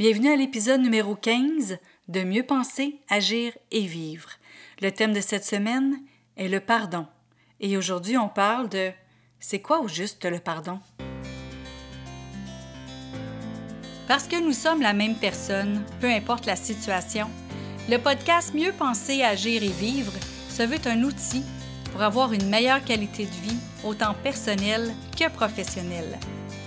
Bienvenue à l'épisode numéro 15 de Mieux penser, agir et vivre. Le thème de cette semaine est le pardon. Et aujourd'hui, on parle de c'est quoi au juste le pardon? Parce que nous sommes la même personne, peu importe la situation, le podcast Mieux penser, agir et vivre se veut un outil pour avoir une meilleure qualité de vie, autant personnelle que professionnelle.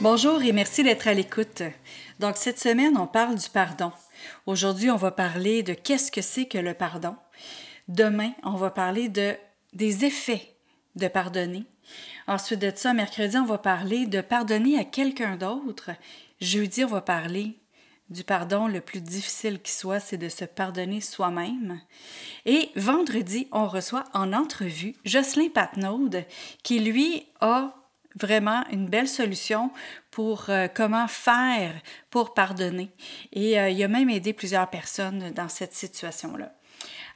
Bonjour et merci d'être à l'écoute. Donc cette semaine, on parle du pardon. Aujourd'hui, on va parler de qu'est-ce que c'est que le pardon. Demain, on va parler de des effets de pardonner. Ensuite de ça, mercredi, on va parler de pardonner à quelqu'un d'autre. Jeudi, on va parler du pardon le plus difficile qui soit, c'est de se pardonner soi-même. Et vendredi, on reçoit en entrevue Jocelyn Patnaud, qui lui a vraiment une belle solution pour euh, comment faire pour pardonner. Et euh, il a même aidé plusieurs personnes dans cette situation-là.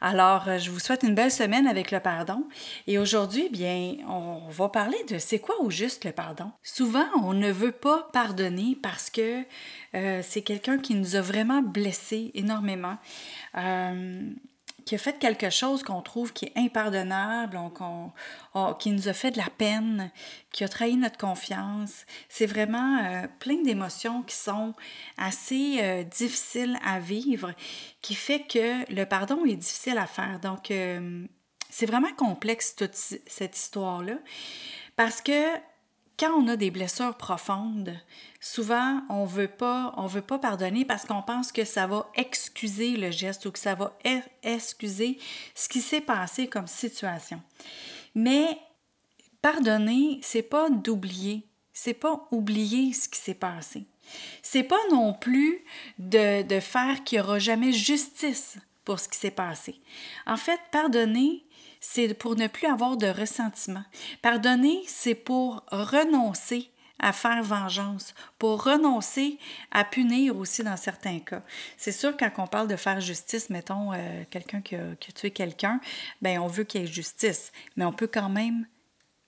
Alors, euh, je vous souhaite une belle semaine avec le pardon. Et aujourd'hui, bien, on va parler de c'est quoi au juste le pardon. Souvent, on ne veut pas pardonner parce que c'est quelqu'un qui nous a vraiment blessés énormément qui a fait quelque chose qu'on trouve qui est impardonnable, qui nous a fait de la peine, qui a trahi notre confiance. C'est vraiment euh, plein d'émotions qui sont assez euh, difficiles à vivre, qui fait que le pardon est difficile à faire. Donc, euh, c'est vraiment complexe toute cette histoire-là, parce que quand on a des blessures profondes, souvent on veut pas, on veut pas pardonner parce qu'on pense que ça va excuser le geste ou que ça va e-, excuser ce qui s'est passé comme situation. Mais pardonner, c'est pas d'oublier, c'est pas oublier ce qui s'est passé. C'est pas non plus de, de faire qu'il n'y aura jamais justice pour ce qui s'est passé. En fait, pardonner, c'est pour ne plus avoir de ressentiment. Pardonner, c'est pour renoncer à faire vengeance, pour renoncer à punir aussi dans certains cas. C'est sûr, quand on parle de faire justice, mettons euh, quelqu'un qui a, tué quelqu'un, ben on veut qu'il y ait justice, mais on peut quand même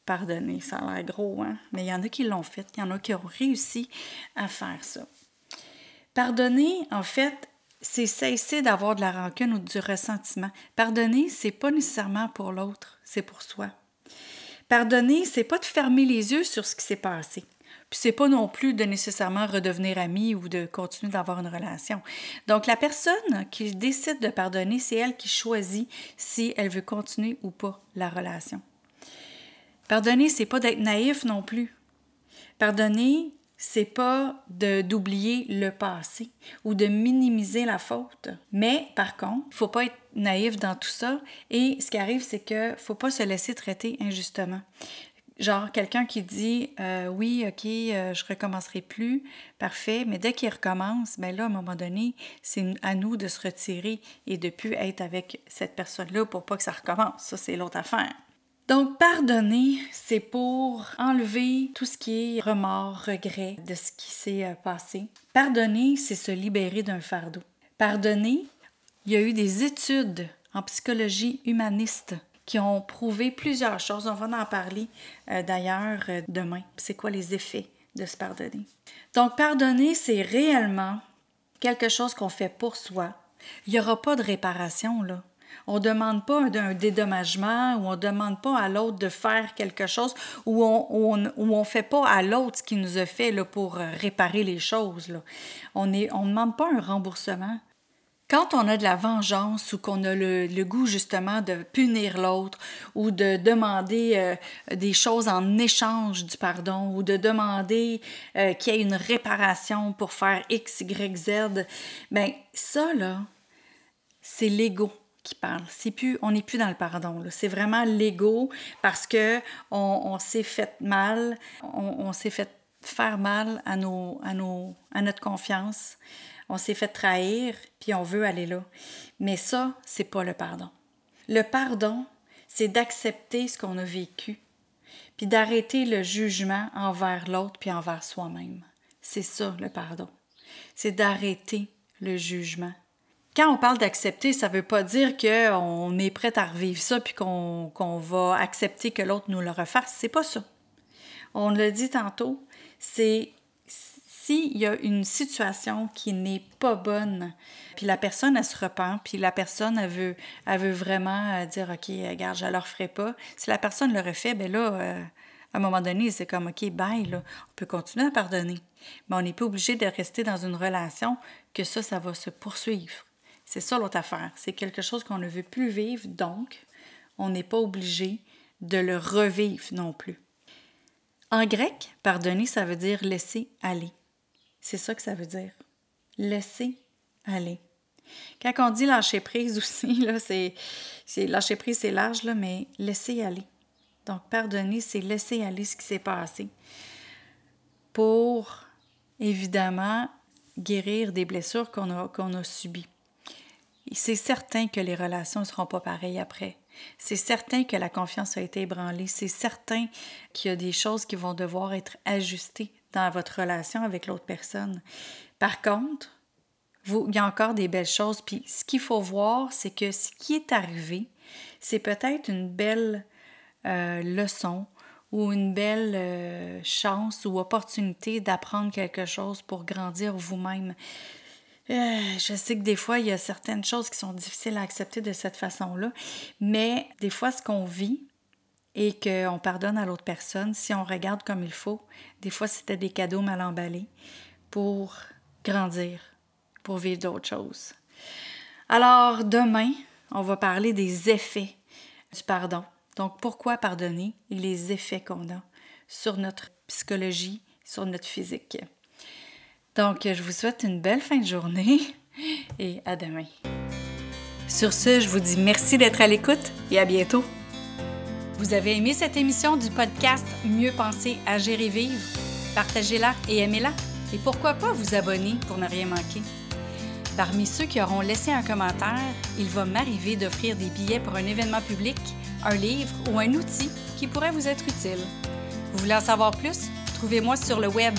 pardonner. Ça a l'air gros, hein? Mais il y en a qui l'ont fait, il y en a qui ont réussi à faire ça. Pardonner, en fait, c'est cesser d'avoir de la rancune ou du ressentiment. Pardonner, c'est pas nécessairement pour l'autre, c'est pour soi. Pardonner, c'est pas de fermer les yeux sur ce qui s'est passé. Puis c'est pas non plus de nécessairement redevenir ami ou de continuer d'avoir une relation. Donc la personne qui décide de pardonner, c'est elle qui choisit si elle veut continuer ou pas la relation. Pardonner, c'est pas d'être naïf non plus. Pardonner, c'est pas d'oublier le passé ou de minimiser la faute. Mais par contre, il faut pas être naïf dans tout ça. Et ce qui arrive, c'est que faut pas se laisser traiter injustement. Genre quelqu'un qui dit euh, oui, ok, euh, je recommencerai plus, parfait, mais dès qu'il recommence, ben là, à un moment donné, c'est à nous de se retirer et de plus être avec cette personne-là pour pas que ça recommence. Ça, c'est l'autre affaire. Donc, pardonner, c'est pour enlever tout ce qui est remords, regret de ce qui s'est euh, passé. Pardonner, c'est se libérer d'un fardeau. Pardonner, il y a eu des études en psychologie humaniste qui ont prouvé plusieurs choses. On va en parler euh, d'ailleurs euh, demain. C'est quoi les effets de se pardonner? Donc, pardonner, c'est réellement quelque chose qu'on fait pour soi. Il n'y aura pas de réparation, là. On ne demande pas un, dédommagement ou on ne demande pas à l'autre de faire quelque chose ou on ne fait pas à l'autre ce qu'il nous a fait là, pour euh, réparer les choses. On ne demande pas un remboursement. Quand on a de la vengeance ou qu'on a le, goût justement de punir l'autre ou de demander euh, des choses en échange du pardon ou de demander euh, qu'il y ait une réparation pour faire X, Y, Z, bien ça, c'est l'ego qui parle. C'est plus, on n'est plus dans le pardon. C'est vraiment l'ego parce que on, s'est fait mal, on, s'est fait faire mal à, nos, à, nos, à notre confiance. on s'est fait trahir, puis on veut aller là. Mais ça, c'est pas le pardon. Le pardon, c'est d'accepter ce qu'on a vécu, puis d'arrêter le jugement envers l'autre puis envers soi-même. C'est ça le pardon. C'est d'arrêter le jugement. Quand on parle d'accepter, ça ne veut pas dire qu'on est prêt à revivre ça puis qu'on va accepter que l'autre nous le refasse. C'est pas ça. On le dit tantôt, c'est s'il y a une situation qui n'est pas bonne, puis la personne, elle se repent, puis la personne, elle veut, vraiment euh, dire, OK, regarde, je ne le referai pas. Si la personne le refait, bien là, euh, à un moment donné, c'est comme, OK, bye, là, on peut continuer à pardonner. Mais on n'est pas obligé de rester dans une relation que ça, ça va se poursuivre. C'est ça l'autre affaire. C'est quelque chose qu'on ne veut plus vivre, donc on n'est pas obligé de le revivre non plus. En grec, pardonner, ça veut dire laisser aller. C'est ça que ça veut dire. Laisser aller. Quand on dit lâcher prise aussi, là, c'est, lâcher prise, c'est large, mais laisser aller. Donc, pardonner, c'est laisser aller ce qui s'est passé pour, évidemment, guérir des blessures qu'on a, qu'on a subies. C'est certain que les relations ne seront pas pareilles après. C'est certain que la confiance a été ébranlée. C'est certain qu'il y a des choses qui vont devoir être ajustées dans votre relation avec l'autre personne. Par contre, il y a encore des belles choses. Puis ce qu'il faut voir, c'est que ce qui est arrivé, c'est peut-être une belle euh, leçon ou une belle euh, chance ou opportunité d'apprendre quelque chose pour grandir vous-même. Euh, je sais que des fois, il y a certaines choses qui sont difficiles à accepter de cette façon-là, mais des fois, ce qu'on vit, et qu'on pardonne à l'autre personne, si on regarde comme il faut, des fois c'était des cadeaux mal emballés pour grandir, pour vivre d'autres choses. Alors demain, on va parler des effets du pardon. Donc pourquoi pardonner et les effets qu'on a sur notre psychologie, sur notre physique? Donc je vous souhaite une belle fin de journée et à demain. Sur ce, je vous dis merci d'être à l'écoute et à bientôt. Vous avez aimé cette émission du podcast Mieux penser, à gérer vivre? Partagez-la et aimez-la. Et pourquoi pas vous abonner pour ne rien manquer? Parmi ceux qui auront laissé un commentaire, il va m'arriver d'offrir des billets pour un événement public, un livre ou un outil qui pourrait vous être utile. Vous voulez en savoir plus? Trouvez-moi sur le web